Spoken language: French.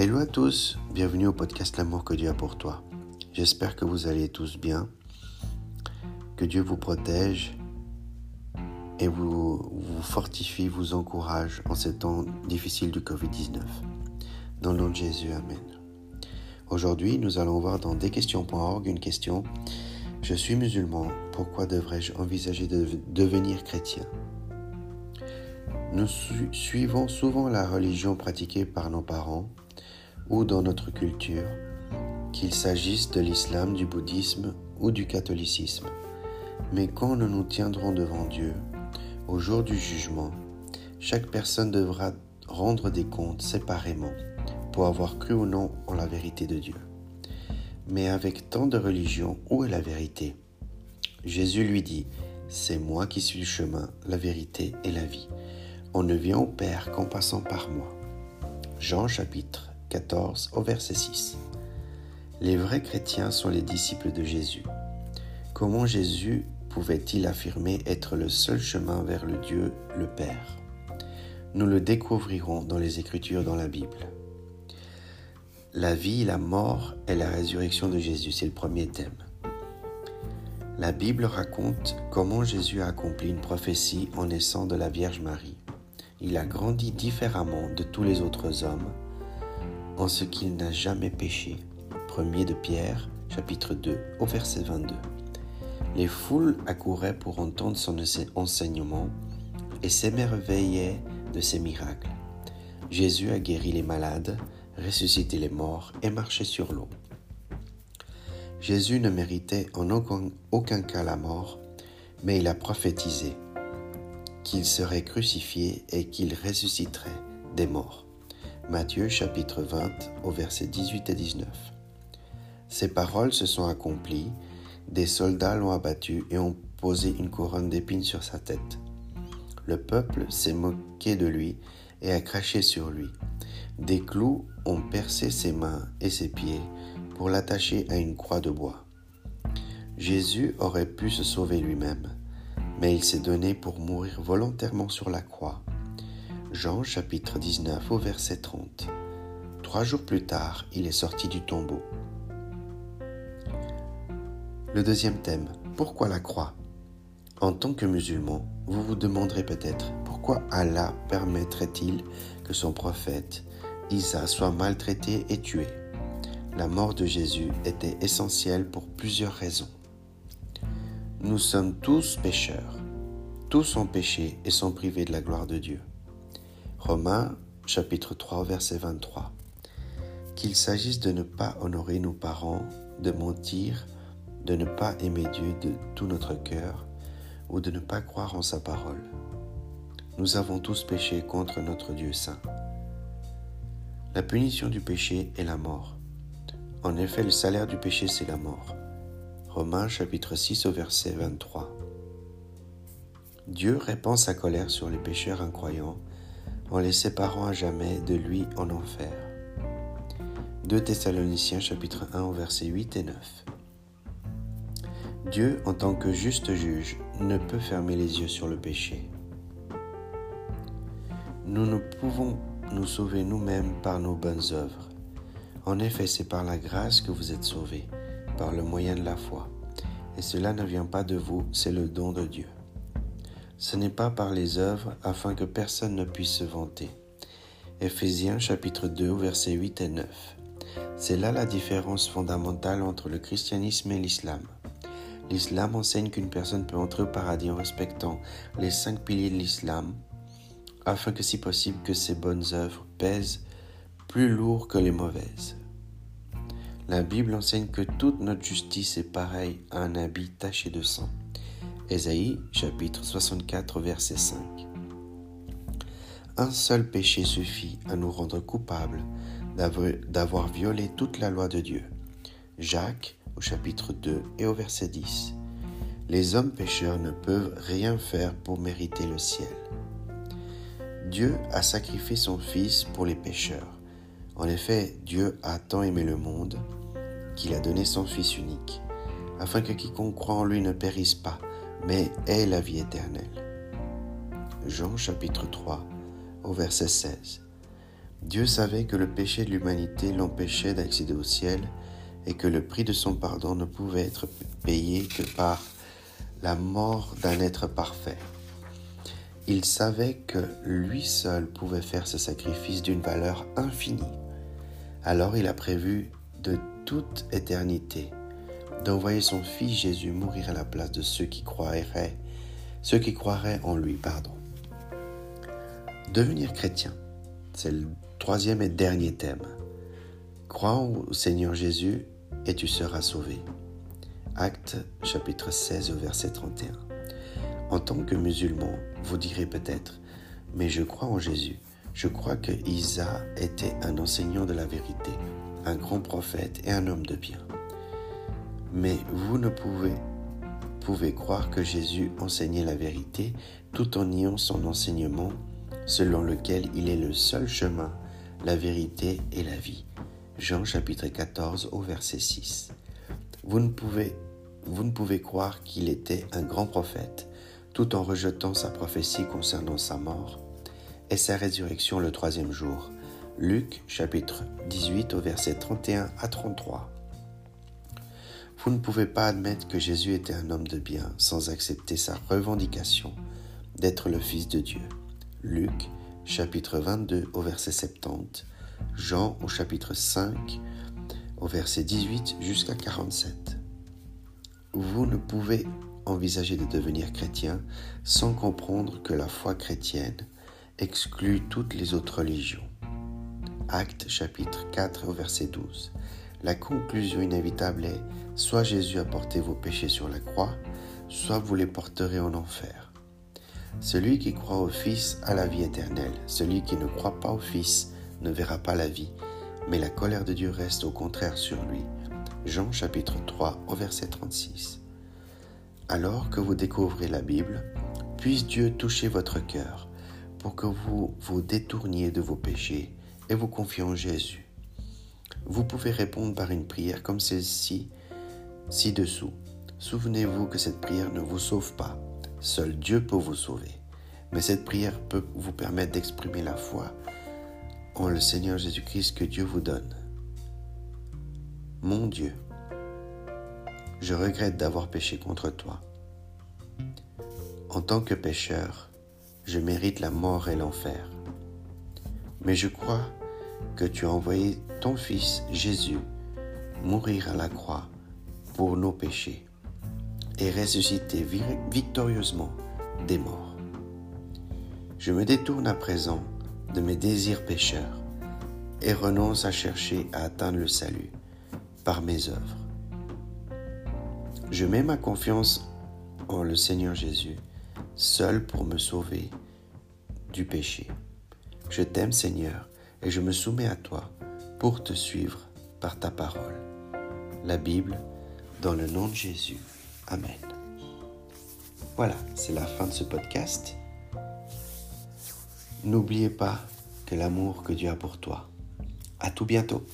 Hello à tous, bienvenue au podcast L'amour que Dieu a pour toi. J'espère que vous allez tous bien, que Dieu vous protège et vous, vous fortifie, vous encourage en ces temps difficiles du Covid-19. Dans le nom de Jésus, Amen. Aujourd'hui, nous allons voir dans desquestions.org une question. Je suis musulman, pourquoi devrais-je envisager de devenir chrétien? Nous suivons souvent la religion pratiquée par nos parents ou dans notre culture, qu'il s'agisse de l'islam, du bouddhisme ou du catholicisme. Mais quand nous nous tiendrons devant Dieu, au jour du jugement, chaque personne devra rendre des comptes séparément pour avoir cru ou non en la vérité de Dieu. Mais avec tant de religions, où est la vérité? Jésus lui dit, C'est moi qui suis le chemin, la vérité et la vie. On ne vient au Père qu'en passant par moi. Jean chapitre 14 au verset 6. Les vrais chrétiens sont les disciples de Jésus. Comment Jésus pouvait-il affirmer être le seul chemin vers le Dieu, le Père? Nous le découvrirons dans les Écritures dans la Bible. La vie, la mort et la résurrection de Jésus, c'est le premier thème. La Bible raconte comment Jésus a accompli une prophétie en naissant de la Vierge Marie. Il a grandi différemment de tous les autres hommes en ce qu'il n'a jamais péché. Premier de Pierre, chapitre 2, au verset 22. Les foules accouraient pour entendre son enseignement et s'émerveillaient de ses miracles. Jésus a guéri les malades, ressuscité les morts et marché sur l'eau. Jésus ne méritait en aucun, cas la mort, mais il a prophétisé qu'il serait crucifié et qu'il ressusciterait des morts. Matthieu chapitre 20 au verset 18 et 19. Ces paroles se sont accomplies, des soldats l'ont abattu et ont posé une couronne d'épines sur sa tête. Le peuple s'est moqué de lui et a craché sur lui. Des clous ont percé ses mains et ses pieds pour l'attacher à une croix de bois. Jésus aurait pu se sauver lui-même, mais il s'est donné pour mourir volontairement sur la croix Jean chapitre 19 au verset 30. Trois jours plus tard, il est sorti du tombeau. Le deuxième thème, pourquoi la croix? En tant que musulman, vous vous demanderez peut-être pourquoi Allah permettrait-il que son prophète Isa soit maltraité et tué? La mort de Jésus était essentielle pour plusieurs raisons. Nous sommes tous pécheurs. Tous ont péché et sont privés de la gloire de Dieu. Romains chapitre 3 verset 23. Qu'il s'agisse de ne pas honorer nos parents, de mentir, de ne pas aimer Dieu de tout notre cœur ou de ne pas croire en sa parole. Nous avons tous péché contre notre Dieu saint. La punition du péché est la mort. En effet, le salaire du péché, c'est la mort. Romains chapitre 6 au verset 23. Dieu répand sa colère sur les pécheurs incroyants en les séparant à jamais de lui en enfer. 2 Thessaloniciens chapitre 1 au verset 8 et 9. Dieu, en tant que juste juge, ne peut fermer les yeux sur le péché. Nous ne pouvons nous sauver nous-mêmes par nos bonnes œuvres. En effet, c'est par la grâce que vous êtes sauvés, par le moyen de la foi. Et cela ne vient pas de vous, c'est le don de Dieu. Ce n'est pas par les œuvres afin que personne ne puisse se vanter. Éphésiens chapitre 2 versets 8 et 9. C'est là la différence fondamentale entre le christianisme et l'islam. L'islam enseigne qu'une personne peut entrer au paradis en respectant les cinq piliers de l'islam, afin que si possible que ses bonnes œuvres pèsent plus lourd que les mauvaises. La Bible enseigne que toute notre justice est pareille à un habit taché de sang. Ésaïe chapitre 64 verset 5. Un seul péché suffit à nous rendre coupables d'avoir violé toute la loi de Dieu. Jacques au chapitre 2 et au verset 10. Les hommes pécheurs ne peuvent rien faire pour mériter le ciel. Dieu a sacrifié son Fils pour les pécheurs. En effet, Dieu a tant aimé le monde qu'il a donné son Fils unique, afin que quiconque croit en lui ne périsse pas, mais est la vie éternelle. Jean chapitre 3 au verset 16. Dieu savait que le péché de l'humanité l'empêchait d'accéder au ciel et que le prix de son pardon ne pouvait être payé que par la mort d'un être parfait. Il savait que lui seul pouvait faire ce sacrifice d'une valeur infinie. Alors il a prévu de toute éternité d'envoyer son Fils Jésus mourir à la place de ceux qui croiraient, ceux qui croiraient en lui, pardon. Devenir chrétien, c'est le troisième et dernier thème. Crois au Seigneur Jésus et tu seras sauvé. Acte chapitre 16 verset 31. En tant que musulman, vous direz peut-être, mais je crois en Jésus. Je crois que Isa était un enseignant de la vérité, un grand prophète et un homme de bien. Mais vous ne pouvez, croire que Jésus enseignait la vérité tout en niant son enseignement selon lequel il est le seul chemin, la vérité et la vie. Jean chapitre 14 au verset 6. Vous ne pouvez, vous ne pouvez croire qu'il était un grand prophète tout en rejetant sa prophétie concernant sa mort et sa résurrection le troisième jour. Luc chapitre 18 au verset 31 à 33. Vous ne pouvez pas admettre que Jésus était un homme de bien sans accepter sa revendication d'être le Fils de Dieu. Luc chapitre 22 au verset 70, Jean au chapitre 5 au verset 18 jusqu'à 47. Vous ne pouvez envisager de devenir chrétien sans comprendre que la foi chrétienne exclut toutes les autres religions. Acte chapitre 4 au verset 12. La conclusion inévitable est soit Jésus a porté vos péchés sur la croix, soit vous les porterez en enfer. Celui qui croit au Fils a la vie éternelle. Celui qui ne croit pas au Fils ne verra pas la vie, mais la colère de Dieu reste au contraire sur lui. Jean chapitre 3 au verset 36. Alors que vous découvrez la Bible, puisse Dieu toucher votre cœur pour que vous vous détourniez de vos péchés et vous confiez en Jésus. Vous pouvez répondre par une prière comme celle-ci, ci-dessous. Souvenez-vous que cette prière ne vous sauve pas Seul Dieu peut vous sauver. Mais cette prière peut vous permettre d'exprimer la foi en le Seigneur Jésus-Christ que Dieu vous donne. Mon Dieu, je regrette d'avoir péché contre toi. En tant que pécheur, je mérite la mort et l'enfer. Mais je crois que tu as envoyé ton Fils Jésus mourir à la croix pour nos péchés et ressuscité victorieusement des morts. Je me détourne à présent de mes désirs pécheurs et renonce à chercher à atteindre le salut par mes œuvres. Je mets ma confiance en le Seigneur Jésus, seul pour me sauver du péché. Je t'aime Seigneur et je me soumets à toi pour te suivre par ta parole. La Bible, dans le nom de Jésus. Amen. Voilà, c'est la fin de ce podcast. N'oubliez pas que l'amour que Dieu a pour toi. À tout bientôt.